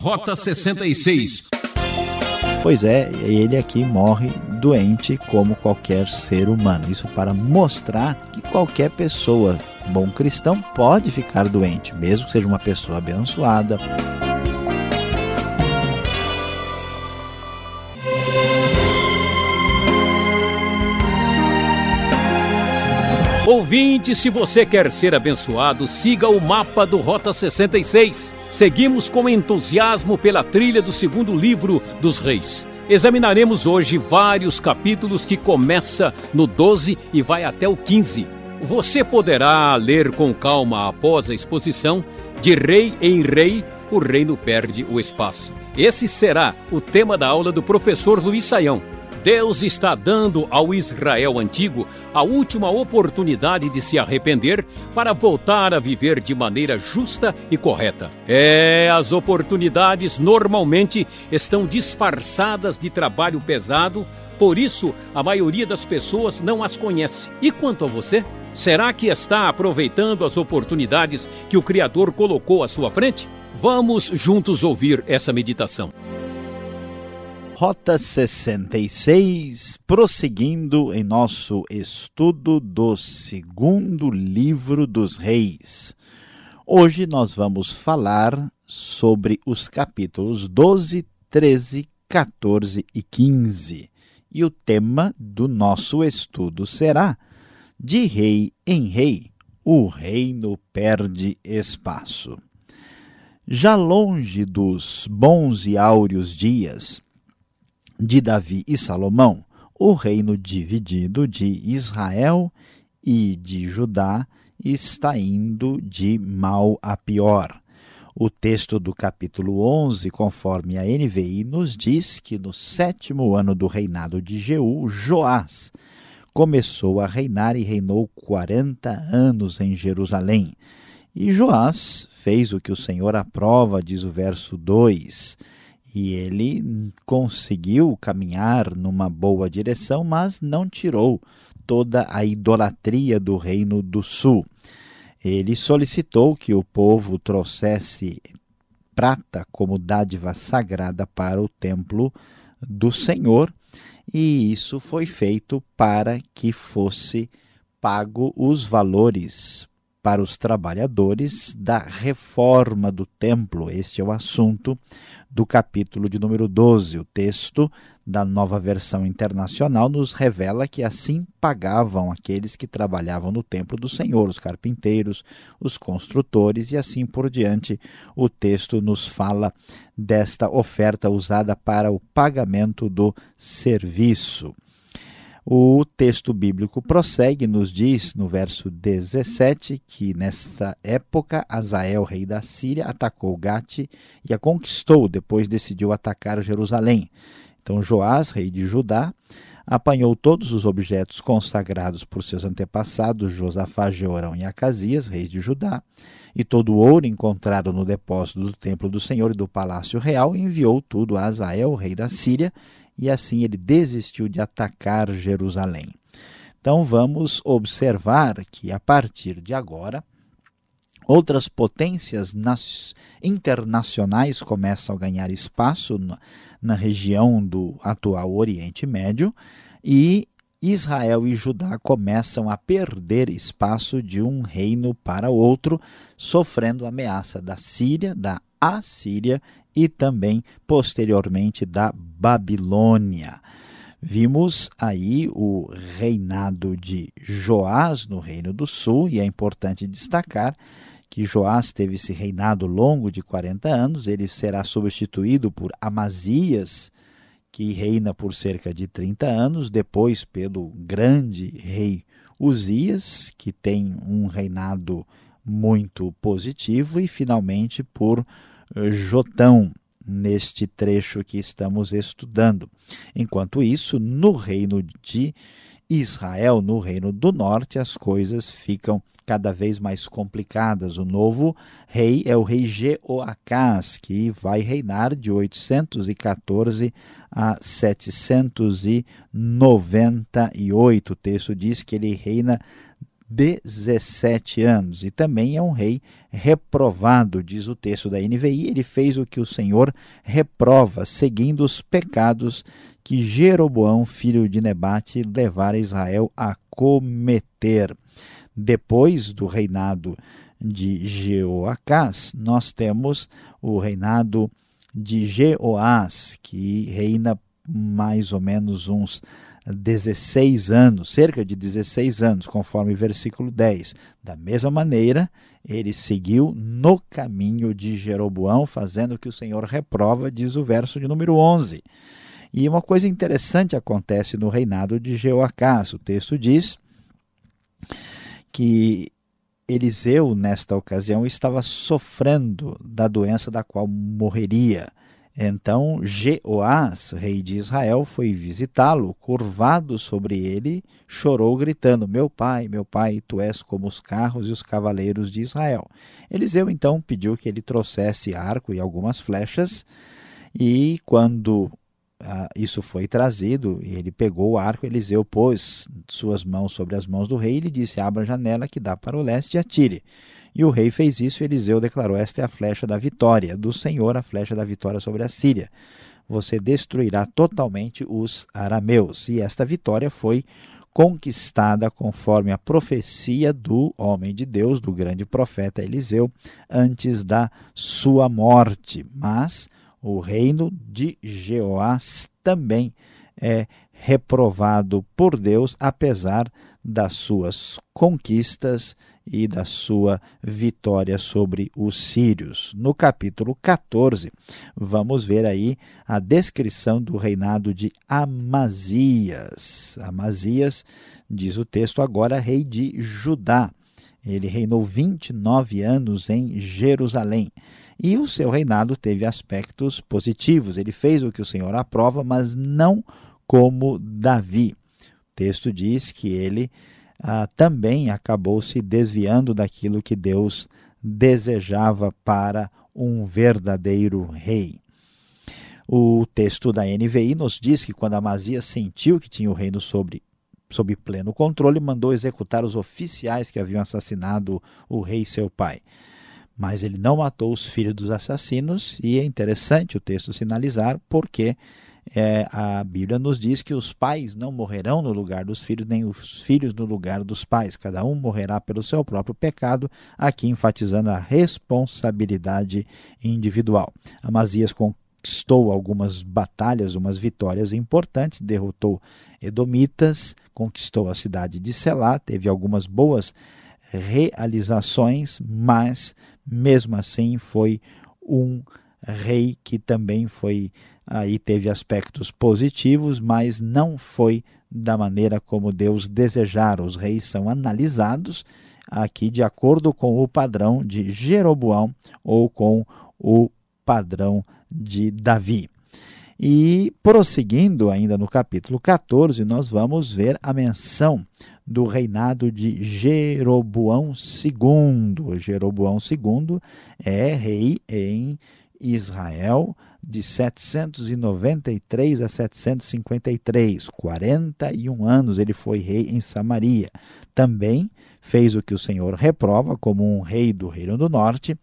Rota 66. Pois é, ele aqui morre doente como qualquer ser humano. Isso para mostrar que qualquer pessoa, bom cristão, pode ficar doente, mesmo que seja uma pessoa abençoada. Ouvinte, se você quer ser abençoado, siga o mapa do Rota 66. Seguimos com entusiasmo pela trilha do segundo livro dos Reis. Examinaremos hoje vários capítulos que começa no 12 e vai até o 15. Você poderá ler com calma após a exposição de rei em rei, o reino perde o espaço. Esse será o tema da aula do professor Luiz Saião. Deus está dando ao Israel antigo a última oportunidade de se arrepender para voltar a viver de maneira justa e correta. É, as oportunidades normalmente estão disfarçadas de trabalho pesado, por isso a maioria das pessoas não as conhece. E quanto a você? Será que está aproveitando as oportunidades que o Criador colocou à sua frente? Vamos juntos ouvir essa meditação. Rota 66, prosseguindo em nosso estudo do segundo livro dos Reis. Hoje nós vamos falar sobre os capítulos 12, 13, 14 e 15. E o tema do nosso estudo será: De rei em rei, o reino perde espaço. Já longe dos bons e áureos dias, de Davi e Salomão, o reino dividido de Israel e de Judá está indo de mal a pior. O texto do capítulo 11, conforme a NVI, nos diz que no sétimo ano do reinado de Jeú, Joás começou a reinar e reinou 40 anos em Jerusalém. E Joás fez o que o Senhor aprova, diz o verso 2 e ele conseguiu caminhar numa boa direção, mas não tirou toda a idolatria do reino do sul. Ele solicitou que o povo trouxesse prata como dádiva sagrada para o templo do Senhor, e isso foi feito para que fosse pago os valores para os trabalhadores da reforma do templo. Este é o assunto do capítulo de número 12. O texto da nova versão internacional nos revela que assim pagavam aqueles que trabalhavam no templo do Senhor, os carpinteiros, os construtores e assim por diante. O texto nos fala desta oferta usada para o pagamento do serviço. O texto bíblico prossegue, nos diz no verso 17 que nesta época Azael, rei da Síria, atacou Gate e a conquistou, depois decidiu atacar Jerusalém. Então Joás, rei de Judá, apanhou todos os objetos consagrados por seus antepassados Josafá, Jeorão e Acasias, reis de Judá, e todo o ouro encontrado no depósito do templo do Senhor e do palácio real, enviou tudo a Azael, rei da Síria, e assim ele desistiu de atacar Jerusalém. Então vamos observar que a partir de agora outras potências internacionais começam a ganhar espaço na, região do atual Oriente Médio e Israel e Judá começam a perder espaço de um reino para outro, sofrendo ameaça da Síria, da Assíria e também posteriormente da Babilônia. Vimos aí o reinado de Joás no Reino do Sul, e é importante destacar que Joás teve esse reinado longo de 40 anos, ele será substituído por Amazias, que reina por cerca de 30 anos, depois pelo grande rei Uzias, que tem um reinado muito positivo, e finalmente por Jotão, neste trecho que estamos estudando. Enquanto isso, no reino de Israel, no reino do norte, as coisas ficam cada vez mais complicadas. O novo rei é o rei Jeoacás, que vai reinar de 814 a 798. O texto diz que ele reina 17 anos. E também é um rei reprovado, diz o texto da NVI. Ele fez o que o Senhor reprova, seguindo os pecados que Jeroboão, filho de Nebate, levara Israel a cometer. Depois do reinado de Jeoacás, nós temos o reinado de Jeoás, que reina mais ou menos uns 16 anos, cerca de 16 anos, conforme versículo 10. Da mesma maneira, ele seguiu no caminho de Jeroboão, fazendo o que o Senhor reprova, diz o verso de número 11. E uma coisa interessante acontece no reinado de Jeoacás. O texto diz que Eliseu, nesta ocasião, estava sofrendo da doença da qual morreria. Então Jeoás, rei de Israel, foi visitá-lo, curvado sobre ele, chorou, gritando: Meu pai, meu pai, tu és como os carros e os cavaleiros de Israel. Eliseu então pediu que ele trouxesse arco e algumas flechas, e quando ah, isso foi trazido, e ele pegou o arco, Eliseu pôs suas mãos sobre as mãos do rei e lhe disse: Abra a janela que dá para o leste e atire. E o rei fez isso e Eliseu declarou: Esta é a flecha da vitória, do Senhor, a flecha da vitória sobre a Síria. Você destruirá totalmente os arameus. E esta vitória foi conquistada conforme a profecia do homem de Deus, do grande profeta Eliseu, antes da sua morte. Mas o reino de Jeoás também é reprovado por Deus, apesar das suas conquistas e da sua vitória sobre os sírios. No capítulo 14, vamos ver aí a descrição do reinado de Amazias. Amazias, diz o texto, agora rei de Judá. Ele reinou 29 anos em Jerusalém. E o seu reinado teve aspectos positivos. Ele fez o que o Senhor aprova, mas não como Davi. O texto diz que ele ah, também acabou se desviando daquilo que Deus desejava para um verdadeiro rei. O texto da NVI nos diz que quando Amazias sentiu que tinha o reino sobre, sob pleno controle, mandou executar os oficiais que haviam assassinado o rei seu pai. Mas ele não matou os filhos dos assassinos, e é interessante o texto sinalizar porque é, a Bíblia nos diz que os pais não morrerão no lugar dos filhos, nem os filhos no lugar dos pais. Cada um morrerá pelo seu próprio pecado, aqui enfatizando a responsabilidade individual. Amazias conquistou algumas batalhas, umas vitórias importantes, derrotou Edomitas, conquistou a cidade de Selá, teve algumas boas realizações, mas mesmo assim foi um rei que também foi aí teve aspectos positivos, mas não foi da maneira como Deus desejara. Os reis são analisados aqui de acordo com o padrão de Jeroboão ou com o padrão de Davi. E prosseguindo ainda no capítulo 14, nós vamos ver a menção do reinado de Jeroboão II. Jeroboão II é rei em Israel de 793 a 753, 41 anos ele foi rei em Samaria. Também fez o que o Senhor reprova como um rei do Reino do Norte,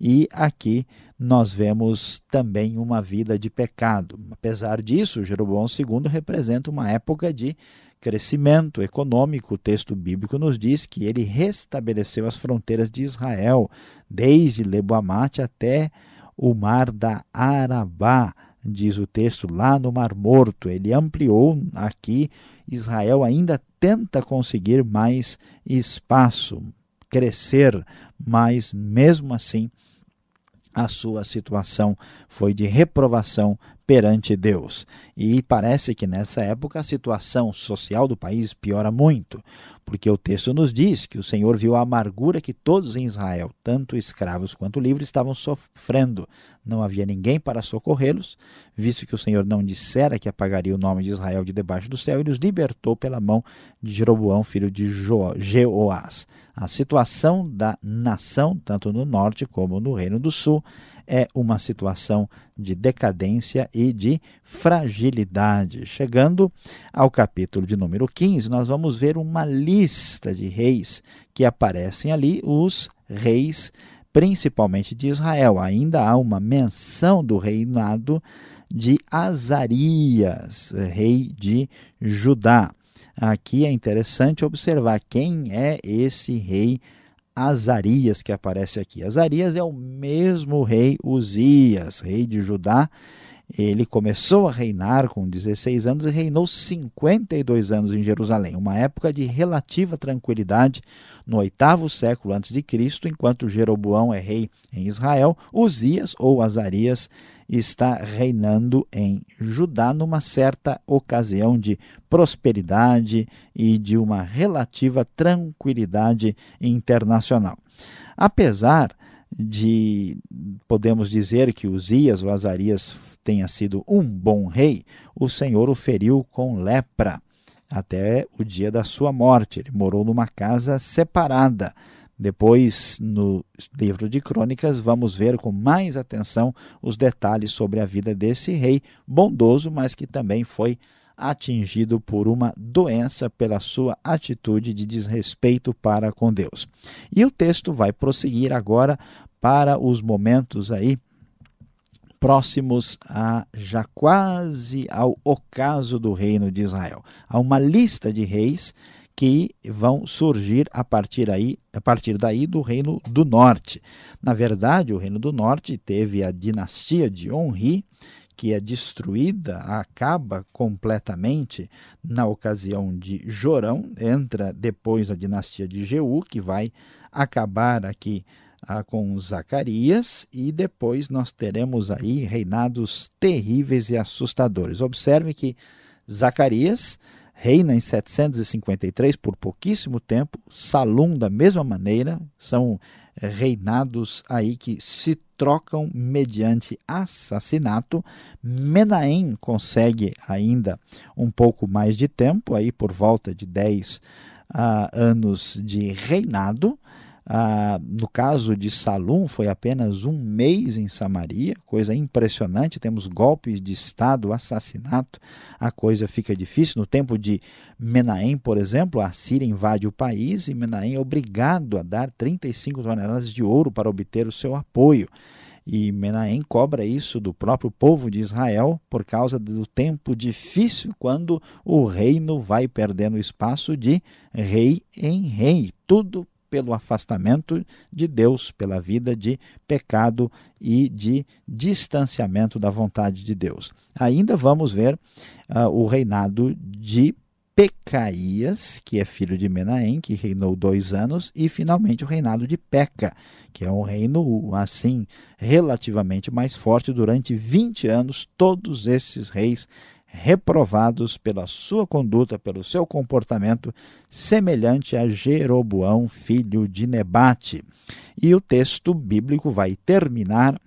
e aqui nós vemos também uma vida de pecado. Apesar disso, Jeroboão II representa uma época de crescimento econômico. O texto bíblico nos diz que ele restabeleceu as fronteiras de Israel, desde Leboamate até o mar da Arabá, diz o texto, lá no Mar Morto. Ele ampliou aqui, Israel ainda tenta conseguir mais espaço, crescer, mas mesmo assim a sua situação foi de reprovação perante Deus. E parece que nessa época a situação social do país piora muito, porque o texto nos diz que o Senhor viu a amargura que todos em Israel, tanto escravos quanto livres, estavam sofrendo. Não havia ninguém para socorrê-los, visto que o Senhor não dissera que apagaria o nome de Israel de debaixo do céu, e os libertou pela mão de Jeroboão, filho de Jeoás. A situação da nação, tanto no norte como no reino do sul, é uma situação de decadência e de fragilidade. Chegando ao capítulo de número 15, nós vamos ver uma lista de reis que aparecem ali, os reis principalmente de Israel. Ainda há uma menção do reinado de Azarias, rei de Judá. Aqui é interessante observar quem é esse rei Azarias que aparece aqui. Azarias é o mesmo rei Uzias, rei de Judá. Ele começou a reinar com 16 anos e reinou 52 anos em Jerusalém, uma época de relativa tranquilidade no oitavo século antes de Cristo, enquanto Jeroboão é rei em Israel, Uzias ou Azarias está reinando em Judá numa certa ocasião de prosperidade e de uma relativa tranquilidade internacional. Apesar de podemos dizer que Uzias ou Azarias tenha sido um bom rei, o Senhor o feriu com lepra até o dia da sua morte. Ele morou numa casa separada depois, no livro de Crônicas, vamos ver com mais atenção os detalhes sobre a vida desse rei bondoso, mas que também foi atingido por uma doença pela sua atitude de desrespeito para com Deus. E o texto vai prosseguir agora para os momentos aí próximos a já quase ao ocaso do reino de Israel. Há uma lista de reis que vão surgir a partir, aí, a partir daí do Reino do Norte. Na verdade, o Reino do Norte teve a dinastia de Onri, que é destruída, acaba completamente na ocasião de Jorão, entra depois a dinastia de Jeú, que vai acabar aqui ah, com Zacarias, e depois nós teremos aí reinados terríveis e assustadores. Observe que Zacarias reina em 753 por pouquíssimo tempo, Salum da mesma maneira, são reinados aí que se trocam mediante assassinato. Menahem consegue ainda um pouco mais de tempo, aí por volta de 10 uh, ah, anos de reinado. Ah, no caso de Salum, foi apenas um mês em Samaria, coisa impressionante. Temos golpes de Estado, assassinato, a coisa fica difícil. No tempo de Menahem, por exemplo, a Síria invade o país e Menahem é obrigado a dar 35 toneladas de ouro para obter o seu apoio. E Menahem cobra isso do próprio povo de Israel por causa do tempo difícil quando o reino vai perdendo espaço de rei em rei. Tudo pelo afastamento de Deus, pela vida de pecado e de distanciamento da vontade de Deus. Ainda vamos ver uh, o reinado de Pecaías, que é filho de Menahem, que reinou dois anos, e finalmente o reinado de Peca, que é um reino assim relativamente mais forte durante 20 anos. Todos esses reis reprovados pela sua conduta, pelo seu comportamento, semelhante a Jeroboão, filho de Nebate. E o texto bíblico vai terminar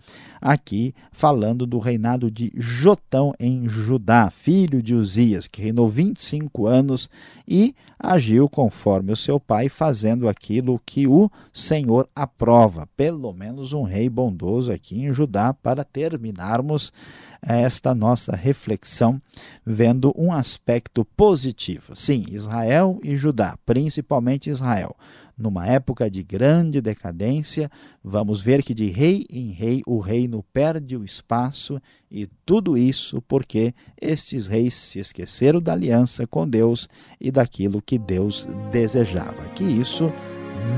aqui falando do reinado de Jotão em Judá, filho de Uzias, que reinou 25 anos e agiu conforme o seu pai, fazendo aquilo que o Senhor aprova. Pelo menos um rei bondoso aqui em Judá, para terminarmos esta nossa reflexão vendo um aspecto positivo. Sim, Israel e Judá, principalmente Israel. Numa época de grande decadência, vamos ver que de rei em rei o reino perde o espaço e tudo isso porque estes reis se esqueceram da aliança com Deus e daquilo que Deus desejava. Que isso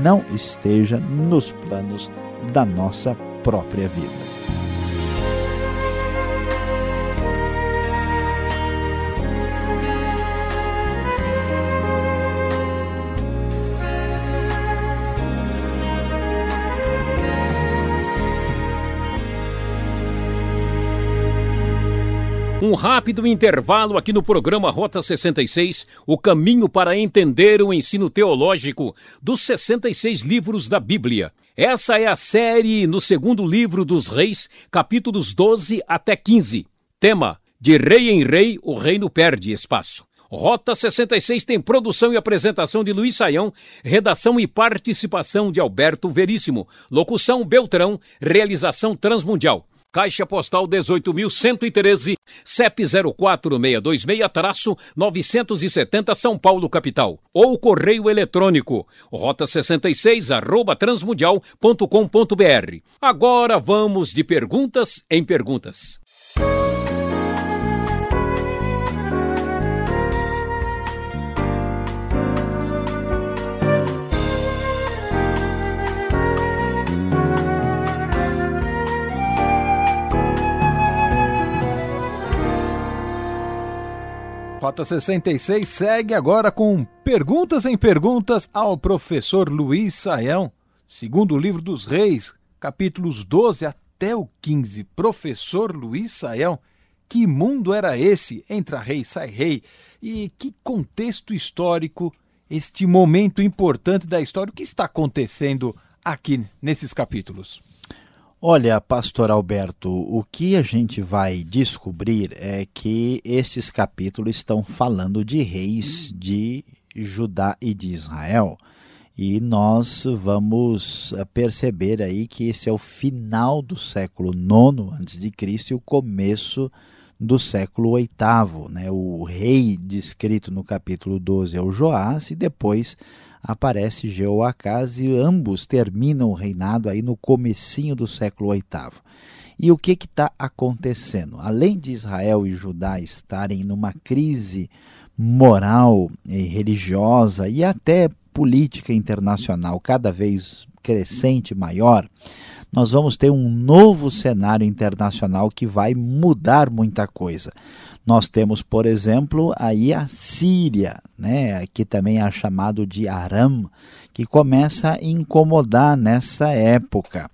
não esteja nos planos da nossa própria vida. Um rápido intervalo aqui no programa Rota 66, o caminho para entender o ensino teológico dos 66 livros da Bíblia. Essa é a série no segundo livro dos Reis, capítulos 12 até 15. Tema: De rei em rei, o reino perde espaço. Rota 66 tem produção e apresentação de Luiz Saião, redação e participação de Alberto Veríssimo, locução Beltrão, realização Transmundial. Caixa Postal 18.113, CEP 04626-970 São Paulo, capital. Ou correio eletrônico, rota 66 arroba transmundial.com.br. Agora vamos de perguntas em perguntas. Rota 66 segue agora com perguntas em perguntas ao professor Luiz Saião, segundo o livro dos Reis, capítulos 12 até o 15. Professor Luiz Saião, que mundo era esse? Entra rei, sai rei. E que contexto histórico, este momento importante da história, o que está acontecendo aqui nesses capítulos? Olha, pastor Alberto, o que a gente vai descobrir é que esses capítulos estão falando de reis de Judá e de Israel. E nós vamos eh, perceber aí que esse é o final do século IX antes de Cristo e o começo do século VIII. Né? O rei descrito no capítulo 12 é o Joás e depois aparece Jeoacás e ambos terminam o reinado aí no comecinho do século VIII. E o que está acontecendo? Além de Israel e Judá estarem numa crise moral e religiosa e até política internacional cada vez crescente, maior, nós vamos ter um novo cenário internacional que vai mudar muita coisa. Nós temos, por exemplo, aí a Síria, né, que também é chamado de Aram, que começa a incomodar nessa época.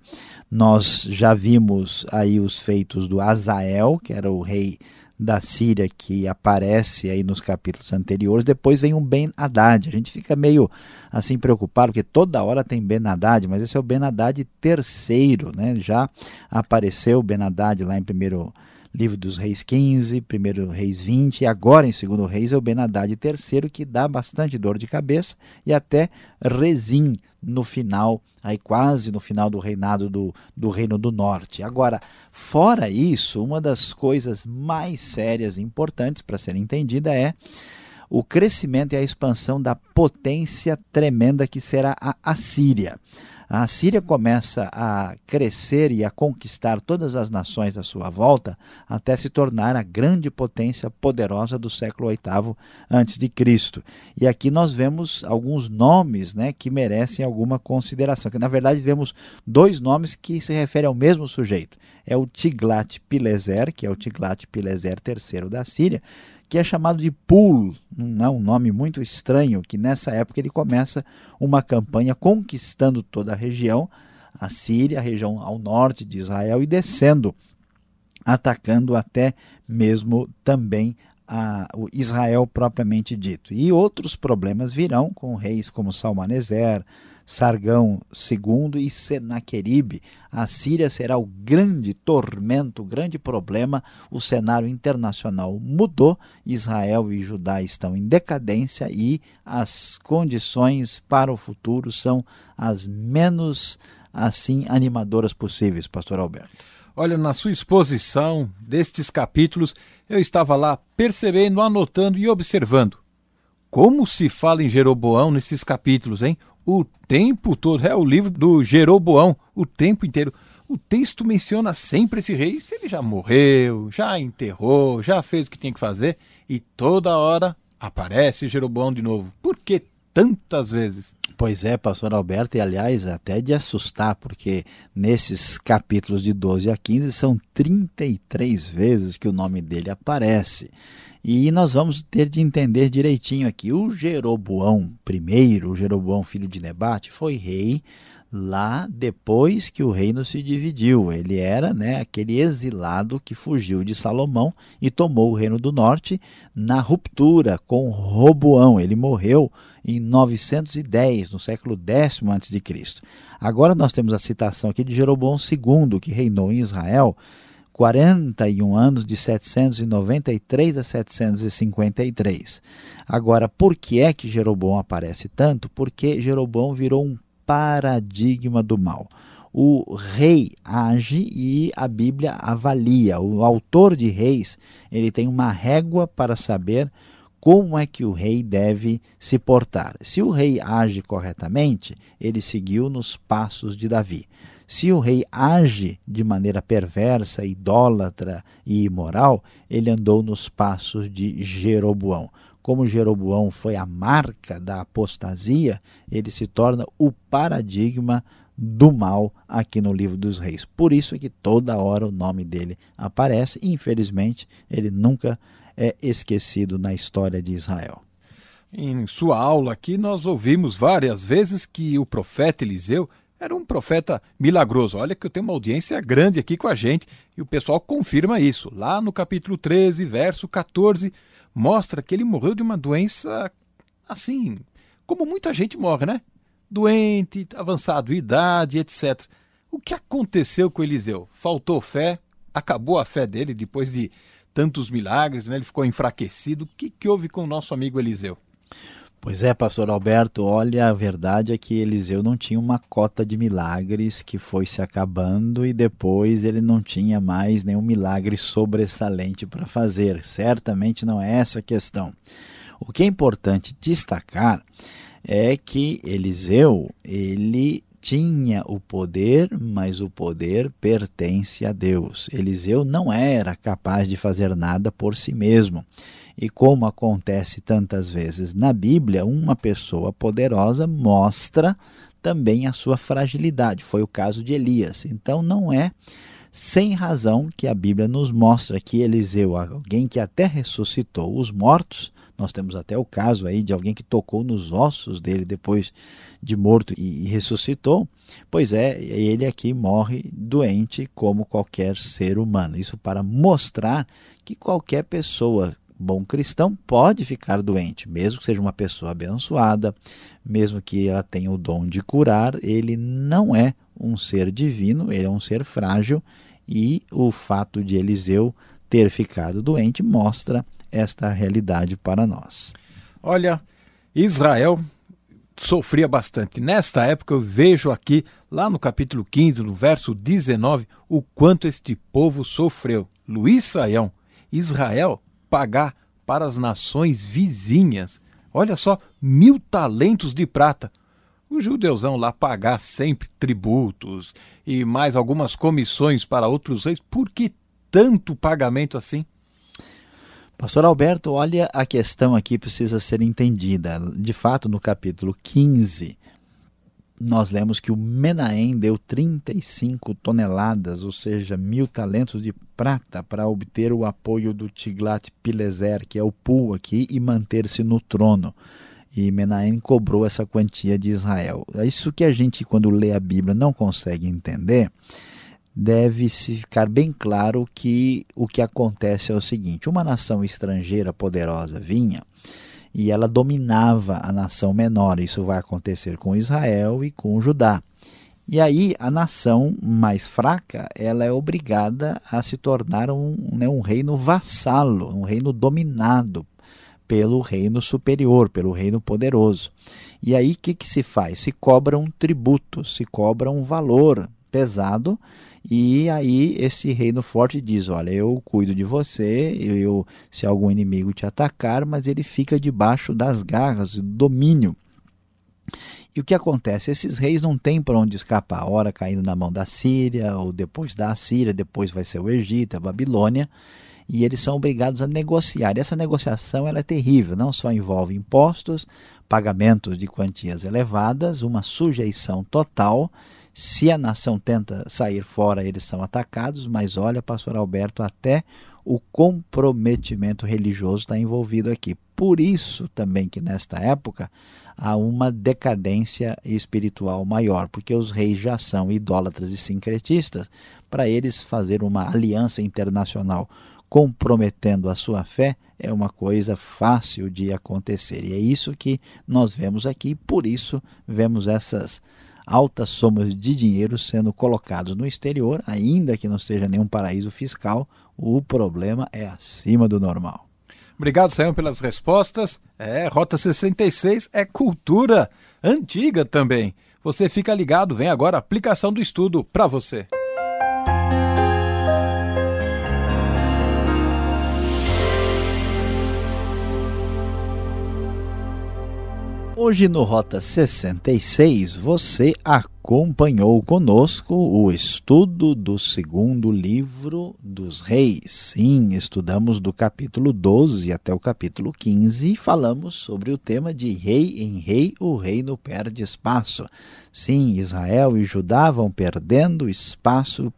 Nós já vimos aí os feitos do Azael, que era o rei da Síria que aparece aí nos capítulos anteriores, depois vem um Ben Haddad. A gente fica meio assim preocupado, porque toda hora tem Ben Haddad, mas esse é o Ben Haddad terceiro, né? Já apareceu o Ben Haddad lá em primeiro livro dos Reis 15, primeiro Reis 20, e agora em segundo Reis é o Benadad III, que dá bastante dor de cabeça, e até Rezim no final, aí quase no final do reinado do, do Reino do Norte. Agora, fora isso, uma das coisas mais sérias e importantes para ser entendida é o crescimento e a expansão da potência tremenda que será a Assíria. A Síria começa a crescer e a conquistar todas as nações à sua volta até se tornar a grande potência poderosa do século VIII antes de Cristo. E aqui nós vemos alguns nomes, né, que merecem alguma consideração. Que na verdade vemos dois nomes que se referem ao mesmo sujeito. É o Tiglat-Pileser, que é o Tiglat-Pileser III da Síria, que é chamado de Pul, um, um nome muito estranho, que nessa época ele começa uma campanha conquistando toda a região, a Síria, a região ao norte de Israel, e descendo, atacando até mesmo também a, o Israel propriamente dito. E outros problemas virão com reis como Salmaneser, Sargão II e Senaqueribe. A Síria será o grande tormento, o grande problema. O cenário internacional mudou, Israel e Judá estão em decadência e as condições para o futuro são as menos assim animadoras possíveis, pastor Alberto. Olha, na sua exposição destes capítulos, eu estava lá percebendo, anotando e observando. Como se fala em Jeroboão nesses capítulos, hein? O tempo todo. É o livro do Jeroboão, o tempo inteiro. O texto menciona sempre esse rei, se ele já morreu, já enterrou, já fez o que tinha que fazer, e toda hora aparece Jeroboão de novo. Por que tantas vezes? Pois é, pastor Alberto, e aliás, até de assustar, porque nesses capítulos de 12 a 15 são 33 vezes que o nome dele aparece. E nós vamos ter de entender direitinho aqui. O Jeroboão I, o Jeroboão filho de Nebate, foi rei lá depois que o reino se dividiu. Ele era né, aquele exilado que fugiu de Salomão e tomou o reino do norte na ruptura com Roboão. Ele morreu em 910, no século X a.C. Agora nós temos a citação aqui de Jeroboão II, que reinou em Israel 41 anos, de 793 a 753. Agora, por que é que Jeroboão aparece tanto? Porque Jeroboão virou um paradigma do mal. O rei age e a Bíblia avalia. O autor de Reis, ele tem uma régua para saber como é que o rei deve se portar. Se o rei age corretamente, ele seguiu nos passos de Davi. Se o rei age de maneira perversa, idólatra e imoral, ele andou nos passos de Jeroboão. Como Jeroboão foi a marca da apostasia, ele se torna o paradigma do mal aqui no livro dos reis. Por isso é que toda hora o nome dele aparece. Infelizmente, ele nunca é esquecido na história de Israel. Em sua aula aqui, nós ouvimos várias vezes que o profeta Eliseu era um profeta milagroso. Olha que eu tenho uma audiência grande aqui com a gente e o pessoal confirma isso. Lá no capítulo 13, verso 14, mostra que ele morreu de uma doença assim, como muita gente morre, né? Doente, avançado idade, etc. O que aconteceu com Eliseu? Faltou fé? Acabou a fé dele depois de tantos milagres, né? Ele ficou enfraquecido. O que, que houve com o nosso amigo Eliseu? Pois é, pastor Alberto, olha, a verdade é que Eliseu não tinha uma cota de milagres que foi se acabando e depois ele não tinha mais nenhum milagre sobressalente para fazer. Certamente não é essa a questão. O que é importante destacar é que Eliseu, ele tinha o poder, mas o poder pertence a Deus. Eliseu não era capaz de fazer nada por si mesmo. E como acontece tantas vezes na Bíblia, uma pessoa poderosa mostra também a sua fragilidade. Foi o caso de Elias. Então não é sem razão que a Bíblia nos mostra que Eliseu, alguém que até ressuscitou os mortos, nós temos até o caso aí de alguém que tocou nos ossos dele depois de morto e, ressuscitou. Pois é, ele aqui morre doente como qualquer ser humano. Isso para mostrar que qualquer pessoa bom cristão pode ficar doente, mesmo que seja uma pessoa abençoada, mesmo que ela tenha o dom de curar, ele não é um ser divino, ele é um ser frágil e o fato de Eliseu ter ficado doente mostra esta realidade para nós. Olha, Israel sofria bastante. Nesta época eu vejo aqui, lá no capítulo 15, no verso 19, o quanto este povo sofreu. Luiz Saião, Israel pagar para as nações vizinhas. Olha só, mil talentos de prata. O judeuzão lá pagar sempre tributos e mais algumas comissões para outros reis. Por que tanto pagamento assim? Pastor Alberto, olha, a questão aqui precisa ser entendida. De fato, no capítulo 15, nós lemos que o Menahem deu 35 toneladas, ou seja, mil talentos de prata para obter o apoio do Tiglat-Pileser, que é o Pu aqui, e manter-se no trono. E Menahem cobrou essa quantia de Israel. É isso que a gente, quando lê a Bíblia, não consegue entender. Deve-se ficar bem claro que o que acontece é o seguinte: uma nação estrangeira poderosa vinha e ela dominava a nação menor. Isso vai acontecer com Israel e com Judá. E aí a nação mais fraca ela é obrigada a se tornar um, né, um reino vassalo, um reino dominado pelo reino superior, pelo reino poderoso. E aí o que, que se faz? Se cobra um tributo, se cobra um valor pesado e aí esse reino forte diz: Olha, eu cuido de você, eu, se algum inimigo te atacar, mas ele fica debaixo das garras, do domínio. E o que acontece? Esses reis não têm para onde escapar, ora caindo na mão da Síria, ou depois da Síria, depois vai ser o Egito, a Babilônia, e eles são obrigados a negociar. E essa negociação ela é terrível, não só envolve impostos, pagamentos de quantias elevadas, uma sujeição total se a nação tenta sair fora, eles são atacados, mas olha, pastor Alberto, até o comprometimento religioso está envolvido aqui. Por isso também que nesta época há uma decadência espiritual maior, porque os reis já são idólatras e sincretistas. Para eles fazer uma aliança internacional comprometendo a sua fé é uma coisa fácil de acontecer. E é isso que nós vemos aqui, por isso vemos essas altas somas de dinheiro sendo colocados no exterior, ainda que não seja nenhum paraíso fiscal, o problema é acima do normal. Obrigado, Sayão, pelas respostas. É, Rota 66 é cultura antiga também. Você fica ligado, vem agora a aplicação do estudo para você. Hoje no Rota 66 você acompanhou conosco o estudo do segundo livro dos reis. Sim, estudamos do capítulo 12 até o capítulo 15 e falamos sobre o tema de rei em rei o reino perde espaço. Sim, Israel e Judá vão perdendo espaço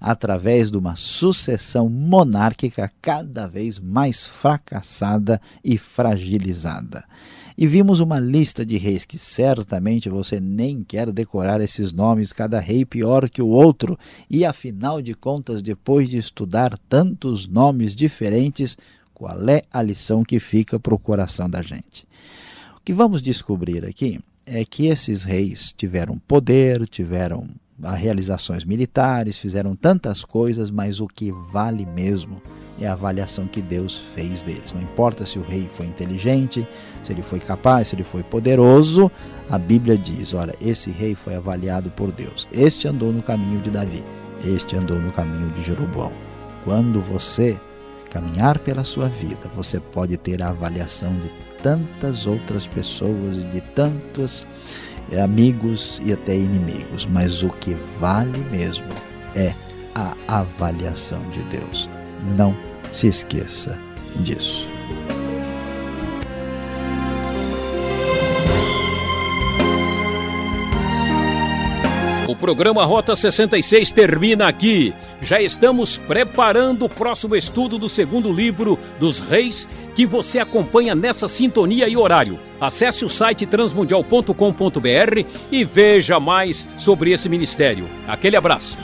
através de uma sucessão monárquica cada vez mais fracassada e fragilizada. E vimos uma lista de reis que certamente você nem quer decorar esses nomes, cada rei pior que o outro. E afinal de contas, depois de estudar tantos nomes diferentes, qual é a lição que fica para o coração da gente? O que vamos descobrir aqui é que esses reis tiveram poder, tiveram realizações militares, fizeram tantas coisas, mas o que vale mesmo é a avaliação que Deus fez deles. Não importa se o rei foi inteligente, se ele foi capaz, se ele foi poderoso, a Bíblia diz: olha, esse rei foi avaliado por Deus. Este andou no caminho de Davi, este andou no caminho de Jeroboão. Quando você caminhar pela sua vida, você pode ter a avaliação de tantas outras pessoas e de tantos eh, amigos e até inimigos, mas o que vale mesmo é a avaliação de Deus. Não se esqueça disso. O programa Rota 66 termina aqui. Já estamos preparando o próximo estudo do segundo livro dos Reis, que você acompanha nessa sintonia e horário. Acesse o site transmundial.com.br e veja mais sobre esse ministério. Aquele abraço.